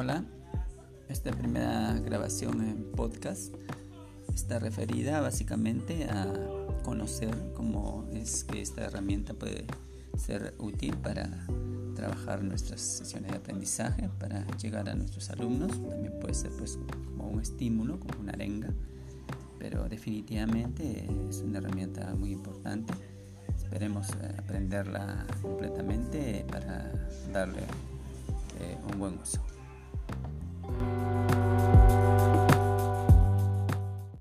Hola, esta primera grabación en podcast está referida básicamente a conocer cómo es que esta herramienta puede ser útil para trabajar nuestras sesiones de aprendizaje, para llegar a nuestros alumnos. También puede ser pues como un estímulo, como una arenga, pero definitivamente es una herramienta muy importante. Esperemos eh, aprenderla completamente para darle eh, un buen uso.